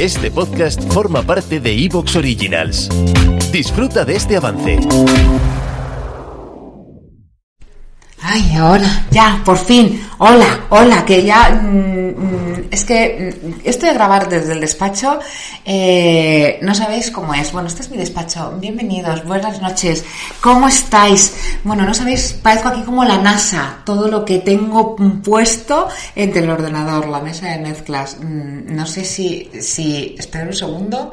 Este podcast forma parte de Evox Originals. Disfruta de este avance. Ay, ahora, ya, por fin. Hola, hola, que ya. mm, mm, que esto de grabar desde el despacho, eh, no sabéis cómo es. Bueno, este es mi despacho. Bienvenidos, buenas noches. ¿Cómo estáis? Bueno, no sabéis, parezco aquí como la NASA. Todo lo que tengo puesto entre el ordenador, la mesa de mezclas. Mm, No sé si. si esperad un segundo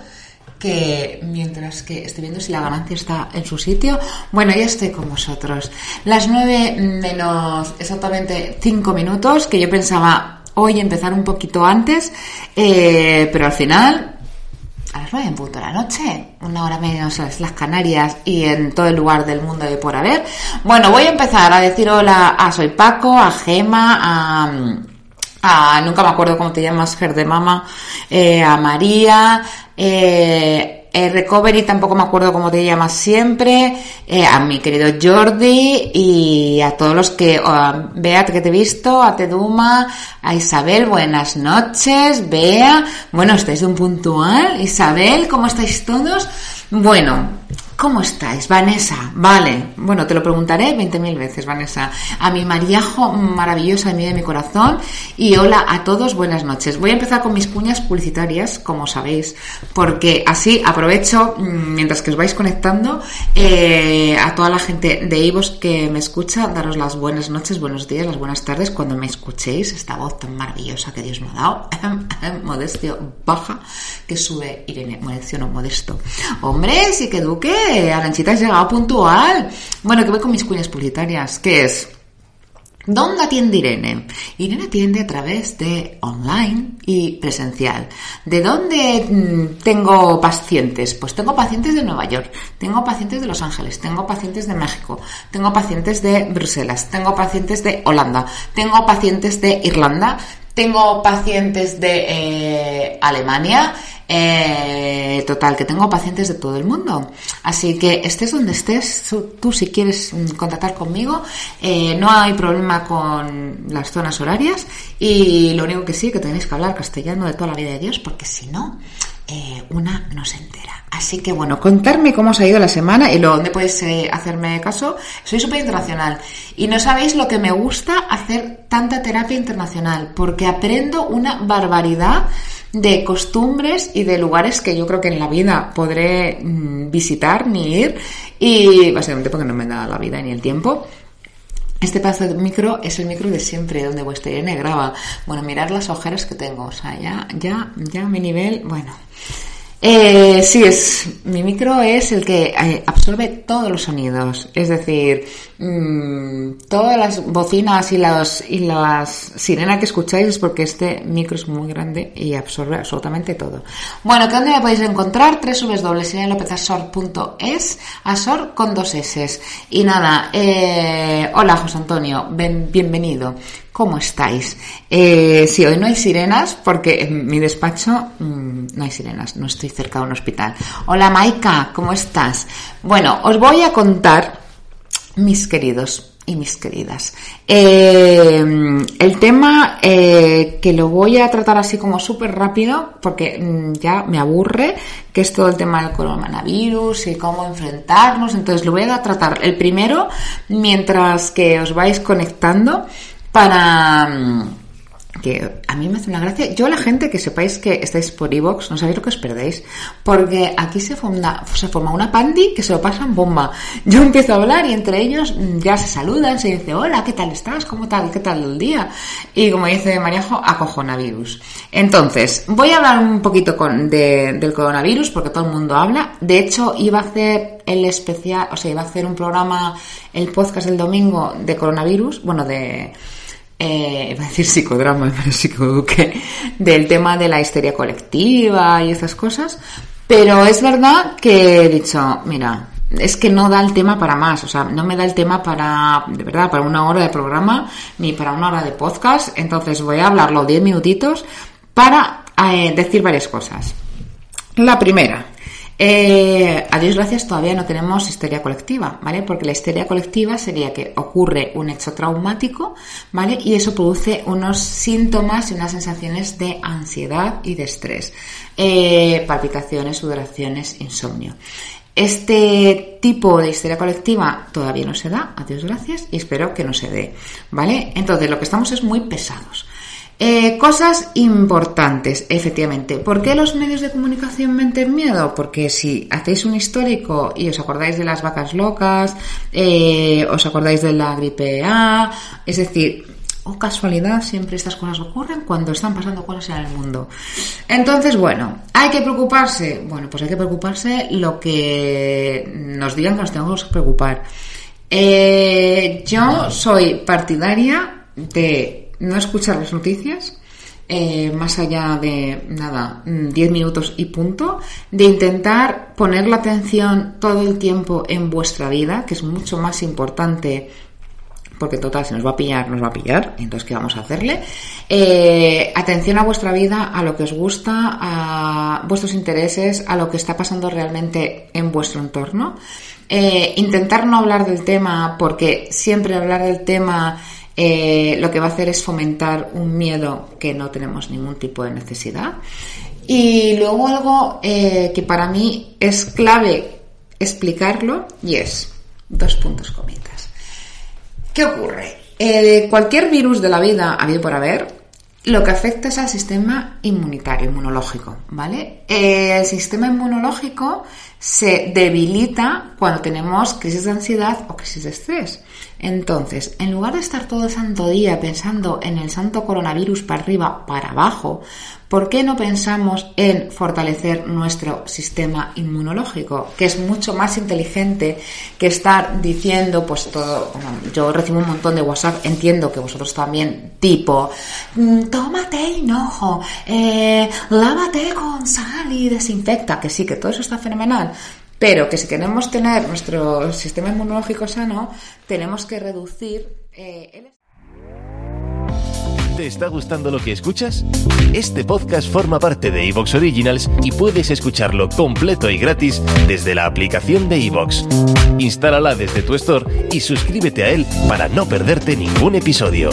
que mientras que estoy viendo si la ganancia está en su sitio, bueno, ya estoy con vosotros. Las 9 menos exactamente 5 minutos, que yo pensaba hoy empezar un poquito antes, eh, pero al final, a las 9 en punto de la noche, una hora menos en las Canarias y en todo el lugar del mundo de por haber. Bueno, voy a empezar a decir hola a Soy Paco, a Gema, a... a nunca me acuerdo cómo te llamas, Ger de Mama, eh, a María, eh, eh, Recovery tampoco me acuerdo cómo te llamas siempre, eh, a mi querido Jordi y a todos los que, o a Beat que te he visto, a Teduma, a Isabel, buenas noches, Bea, bueno, estáis un puntual, Isabel, ¿cómo estáis todos? Bueno, ¿Cómo estáis? Vanessa, vale. Bueno, te lo preguntaré 20.000 veces, Vanessa. A mi Mariajo maravillosa de mi de mi corazón. Y hola a todos, buenas noches. Voy a empezar con mis cuñas publicitarias, como sabéis, porque así aprovecho, mm, mientras que os vais conectando, eh, a toda la gente de Ivos que me escucha, daros las buenas noches, buenos días, las buenas tardes cuando me escuchéis esta voz tan maravillosa que Dios me ha dado. Modestio baja, que sube Irene. Modestio no, modesto. Hombre, sí que duque. Aranchita has llegado puntual. Bueno, que voy con mis cuñas publicitarias. ¿Qué es? ¿Dónde atiende Irene? Irene atiende a través de online y presencial. ¿De dónde mm, tengo pacientes? Pues tengo pacientes de Nueva York, tengo pacientes de Los Ángeles, tengo pacientes de México, tengo pacientes de Bruselas, tengo pacientes de Holanda, tengo pacientes de Irlanda, tengo pacientes de eh, Alemania, eh, total, que tengo pacientes de todo el mundo. Así que estés donde estés, tú, si quieres mm, contactar conmigo, eh, no hay problema con las zonas horarias y lo único que sí, que tenéis que hablar castellano de toda la vida de Dios, porque si no, eh, una no se entera. Así que bueno, contarme cómo os ha ido la semana y lo donde podéis hacerme caso. Soy súper internacional y no sabéis lo que me gusta hacer tanta terapia internacional, porque aprendo una barbaridad de costumbres y de lugares que yo creo que en la vida podré mm, visitar ni ir y básicamente porque no me da la vida ni el tiempo. Este pedazo de micro es el micro de siempre, donde vuestra Irene graba. Bueno, mirad las ojeras que tengo. O sea, ya, ya, ya mi nivel, bueno. Eh, sí, es, mi micro es el que eh, absorbe todos los sonidos. Es decir, mm, todas las bocinas y las, y las sirenas que escucháis es porque este micro es muy grande y absorbe absolutamente todo. Bueno, ¿que ¿dónde me podéis encontrar? www.lopezasor.es Asor con dos S. Y nada, eh, hola José Antonio, bienvenido. ¿Cómo estáis? Eh, sí, hoy no hay sirenas porque en mi despacho mm, no hay sirenas, no estoy cerca de un hospital. Hola Maika, ¿cómo estás? Os voy a contar, mis queridos y mis queridas, eh, el tema eh, que lo voy a tratar así como súper rápido porque mm, ya me aburre, que es todo el tema del coronavirus y cómo enfrentarnos. Entonces lo voy a tratar el primero mientras que os vais conectando para mm, que a mí me hace una gracia. Yo, la gente que sepáis que estáis por Evox, no sabéis lo que os perdéis, porque aquí se forma, se forma una pandi que se lo pasan bomba. Yo empiezo a hablar y entre ellos mm, ya se saludan, se dice, hola, ¿qué tal estás? ¿Cómo tal? ¿Qué tal el día? Y como dice Mariajo, acojonavirus. Entonces, voy a hablar un poquito con, de- del coronavirus, porque todo el mundo habla. De hecho, iba a hacer el especial, o sea, iba a hacer un programa, el podcast del domingo de coronavirus, bueno, de eh, a decir psicodrama, pero psicoduque, del tema de la histeria colectiva y esas cosas. Pero es verdad que he dicho, mira, es que no da el tema para más, o sea, no me da el tema para, de verdad, para una hora de programa ni para una hora de podcast, entonces voy a hablarlo 10 minutitos para eh, decir varias cosas. La primera, Eh, a Dios gracias todavía no tenemos histeria colectiva, ¿vale? Porque la histeria colectiva sería que ocurre un hecho traumático, ¿vale? Y eso produce unos síntomas y unas sensaciones de ansiedad y de estrés. Eh, palpitaciones, sudoraciones, insomnio. Este tipo de histeria colectiva todavía no se da, a Dios gracias, y espero que no se dé, ¿vale? Entonces, lo que estamos es muy pesados. Eh, cosas importantes, efectivamente. ¿Por qué los medios de comunicación meten miedo? Porque si hacéis un histórico y os acordáis de las vacas locas, eh, os acordáis de la gripe A, es decir, o oh, casualidad, siempre estas cosas ocurren cuando están pasando cosas en el mundo. Entonces, bueno, ¿hay que preocuparse? Bueno, pues hay que preocuparse lo que nos digan que nos tenemos que preocupar. Eh, yo soy partidaria de no escuchar las noticias, eh, más allá de nada, 10 minutos y punto, de intentar poner la atención todo el tiempo en vuestra vida, que es mucho más importante porque total, si nos va a pillar, nos va a pillar, entonces ¿qué vamos a hacerle? Eh, atención a vuestra vida, a lo que os gusta, a vuestros intereses, a lo que está pasando realmente en vuestro entorno. Eh, intentar no hablar del tema, porque siempre hablar del tema eh, lo que va a hacer es fomentar un miedo que no tenemos ningún tipo de necesidad. Y luego algo que para mí es clave explicarlo y es dos puntos comidas. ¿Qué ocurre? Eh, cualquier virus de la vida, habido por haber, lo que afecta es al sistema inmunitario, inmunológico, ¿vale? Eh, el sistema inmunológico se debilita cuando tenemos crisis de ansiedad o crisis de estrés. Entonces, en lugar de estar todo el santo día pensando en el santo coronavirus para arriba, para abajo, ¿por qué no pensamos en fortalecer nuestro sistema inmunológico? Que es mucho más inteligente que estar diciendo, pues todo, yo recibo un montón de WhatsApp, entiendo que vosotros también, tipo, mm, tómate hinojo, eh, lávate con sal y desinfecta, que sí, que todo eso está fenomenal, pero que si queremos tener nuestro sistema inmunológico sano, tenemos que reducir eh, el... ¿Te está gustando lo que escuchas? Este podcast forma parte de Evox Originals y puedes escucharlo completo y gratis desde la aplicación de Evox. Instálala desde tu store y suscríbete a él para no perderte ningún episodio.